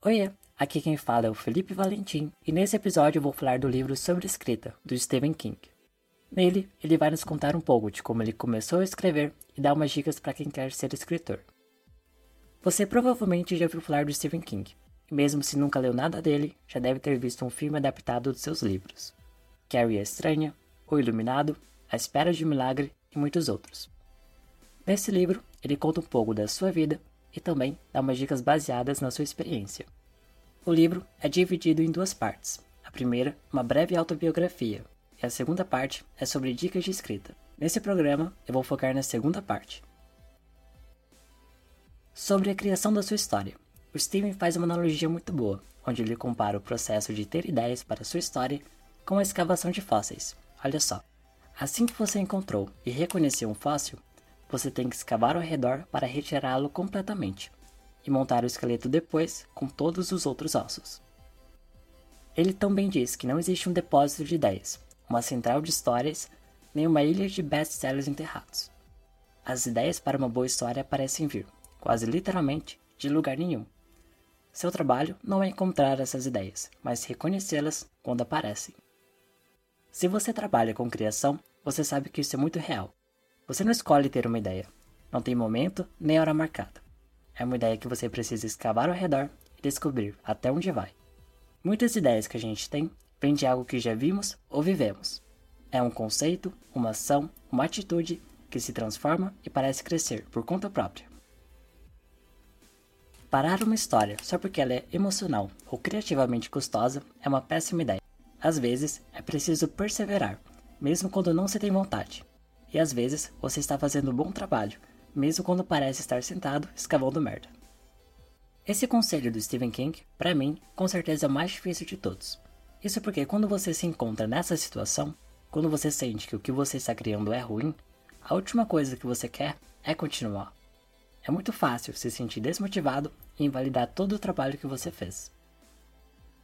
Oiê, aqui quem fala é o Felipe Valentim e nesse episódio eu vou falar do livro sobre escrita, do Stephen King. Nele, ele vai nos contar um pouco de como ele começou a escrever e dar umas dicas para quem quer ser escritor. Você provavelmente já ouviu falar do Stephen King, e mesmo se nunca leu nada dele, já deve ter visto um filme adaptado dos seus livros. Carrie a Estranha, O Iluminado, A Espera de um Milagre e muitos outros. Nesse livro, ele conta um pouco da sua vida e também dá umas dicas baseadas na sua experiência. O livro é dividido em duas partes. A primeira, uma breve autobiografia, e a segunda parte é sobre dicas de escrita. Nesse programa, eu vou focar na segunda parte. Sobre a criação da sua história. O Steven faz uma analogia muito boa, onde ele compara o processo de ter ideias para sua história com a escavação de fósseis. Olha só. Assim que você encontrou e reconheceu um fóssil, você tem que escavar ao redor para retirá-lo completamente e montar o esqueleto depois com todos os outros ossos. Ele também diz que não existe um depósito de ideias, uma central de histórias, nem uma ilha de best-sellers enterrados. As ideias para uma boa história parecem vir, quase literalmente, de lugar nenhum. Seu trabalho não é encontrar essas ideias, mas reconhecê-las quando aparecem. Se você trabalha com criação, você sabe que isso é muito real. Você não escolhe ter uma ideia. Não tem momento nem hora marcada. É uma ideia que você precisa escavar ao redor e descobrir até onde vai. Muitas ideias que a gente tem vêm de algo que já vimos ou vivemos. É um conceito, uma ação, uma atitude que se transforma e parece crescer por conta própria. Parar uma história só porque ela é emocional ou criativamente custosa é uma péssima ideia. Às vezes, é preciso perseverar, mesmo quando não se tem vontade. E às vezes você está fazendo um bom trabalho, mesmo quando parece estar sentado escavando merda. Esse conselho do Stephen King, para mim, com certeza é o mais difícil de todos. Isso porque quando você se encontra nessa situação, quando você sente que o que você está criando é ruim, a última coisa que você quer é continuar. É muito fácil se sentir desmotivado e invalidar todo o trabalho que você fez.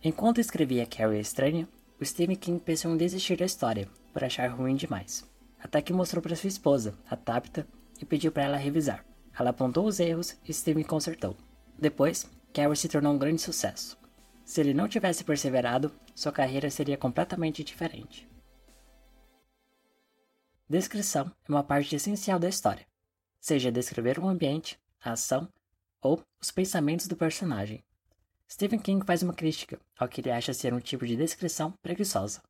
Enquanto escrevia Carrie Estranha, o Stephen King pensou em desistir da história por achar ruim demais até que mostrou para sua esposa, a Tabitha, e pediu para ela revisar. Ela apontou os erros e Steven consertou. Depois, Carrie se tornou um grande sucesso. Se ele não tivesse perseverado, sua carreira seria completamente diferente. Descrição é uma parte essencial da história, seja descrever um ambiente, a ação ou os pensamentos do personagem. Stephen King faz uma crítica ao que ele acha ser um tipo de descrição preguiçosa.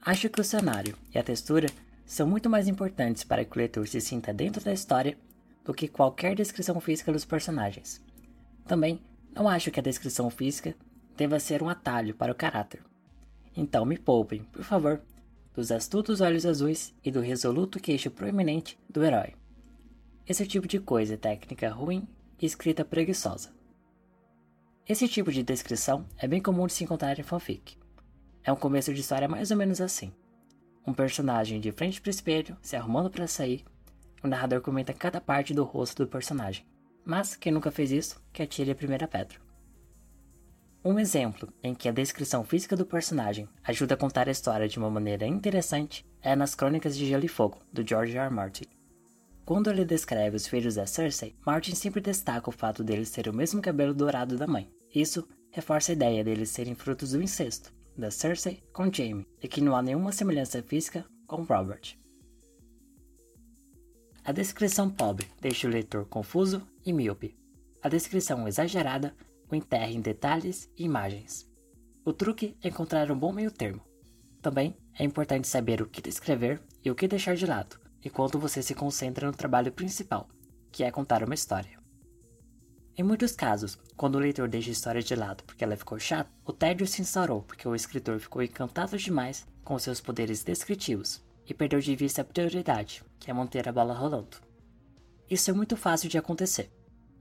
Acho que o cenário e a textura são muito mais importantes para que o leitor se sinta dentro da história do que qualquer descrição física dos personagens. Também não acho que a descrição física deva ser um atalho para o caráter. Então me poupem, por favor, dos astutos olhos azuis e do resoluto queixo proeminente do herói. Esse tipo de coisa é técnica ruim e escrita preguiçosa. Esse tipo de descrição é bem comum de se encontrar em fanfic. É um começo de história mais ou menos assim um personagem de frente para o espelho, se arrumando para sair. O narrador comenta cada parte do rosto do personagem. Mas quem nunca fez isso, que atire a primeira pedra. Um exemplo em que a descrição física do personagem ajuda a contar a história de uma maneira interessante é nas Crônicas de Gelo e Fogo, do George R. R. Martin. Quando ele descreve os filhos da Cersei, Martin sempre destaca o fato deles terem o mesmo cabelo dourado da mãe. Isso reforça a ideia deles serem frutos do incesto, da Cersei com Jaime e que não há nenhuma semelhança física com Robert. A descrição pobre deixa o leitor confuso e míope. A descrição exagerada o enterra em detalhes e imagens. O truque é encontrar um bom meio termo. Também é importante saber o que descrever e o que deixar de lado, enquanto você se concentra no trabalho principal, que é contar uma história. Em muitos casos, quando o leitor deixa a história de lado porque ela ficou chata, o tédio se instaurou porque o escritor ficou encantado demais com seus poderes descritivos e perdeu de vista a prioridade, que é manter a bola rolando. Isso é muito fácil de acontecer.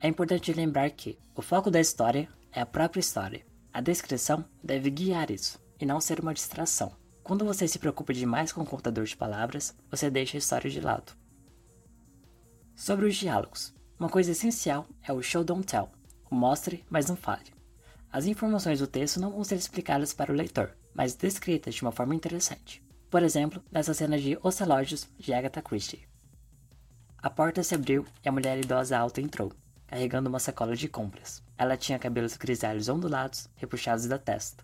É importante lembrar que o foco da história é a própria história. A descrição deve guiar isso e não ser uma distração. Quando você se preocupa demais com o contador de palavras, você deixa a história de lado. Sobre os diálogos, uma coisa essencial é o show don't tell, o mostre, mas não fale. As informações do texto não vão ser explicadas para o leitor, mas descritas de uma forma interessante. Por exemplo, nessa cena de Os Relógios de Agatha Christie. A porta se abriu e a mulher idosa alta entrou. carregando uma sacola de compras. Ela tinha cabelos grisalhos ondulados, repuxados da testa,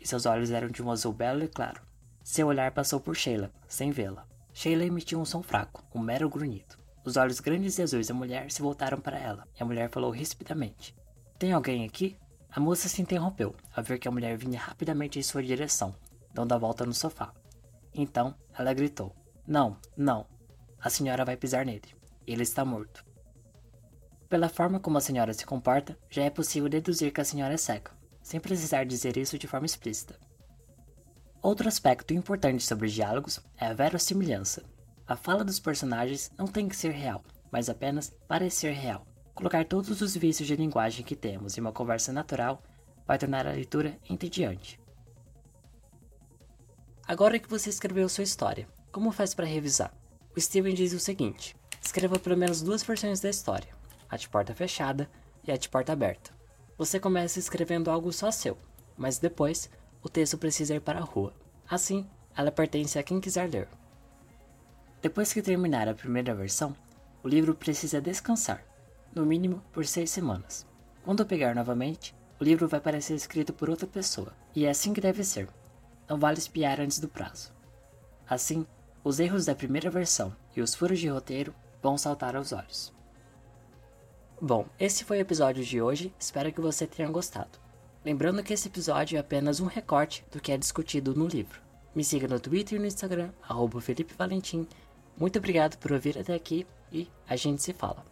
e seus olhos eram de um azul belo e claro. Seu olhar passou por Sheila, sem vê-la. Sheila emitiu um som fraco, um mero grunhido. Os olhos grandes e azuis da mulher se voltaram para ela, e a mulher falou rispidamente: Tem alguém aqui? A moça se interrompeu ao ver que a mulher vinha rapidamente em sua direção, dando a volta no sofá. Então ela gritou: Não, não. A senhora vai pisar nele. Ele está morto. Pela forma como a senhora se comporta, já é possível deduzir que a senhora é cega, sem precisar dizer isso de forma explícita. Outro aspecto importante sobre os diálogos é a verossimilhança. A fala dos personagens não tem que ser real, mas apenas parecer real. Colocar todos os vícios de linguagem que temos em uma conversa natural vai tornar a leitura entediante. Agora que você escreveu sua história, como faz para revisar? O Steven diz o seguinte: escreva pelo menos duas versões da história, a de porta fechada e a de porta aberta. Você começa escrevendo algo só seu, mas depois o texto precisa ir para a rua. Assim, ela pertence a quem quiser ler. Depois que terminar a primeira versão, o livro precisa descansar, no mínimo por seis semanas. Quando pegar novamente, o livro vai parecer escrito por outra pessoa, e é assim que deve ser. Não vale espiar antes do prazo. Assim, os erros da primeira versão e os furos de roteiro vão saltar aos olhos. Bom, esse foi o episódio de hoje, espero que você tenha gostado. Lembrando que esse episódio é apenas um recorte do que é discutido no livro. Me siga no Twitter e no Instagram, arroba Felipe Valentim. Muito obrigado por ouvir até aqui e a gente se fala.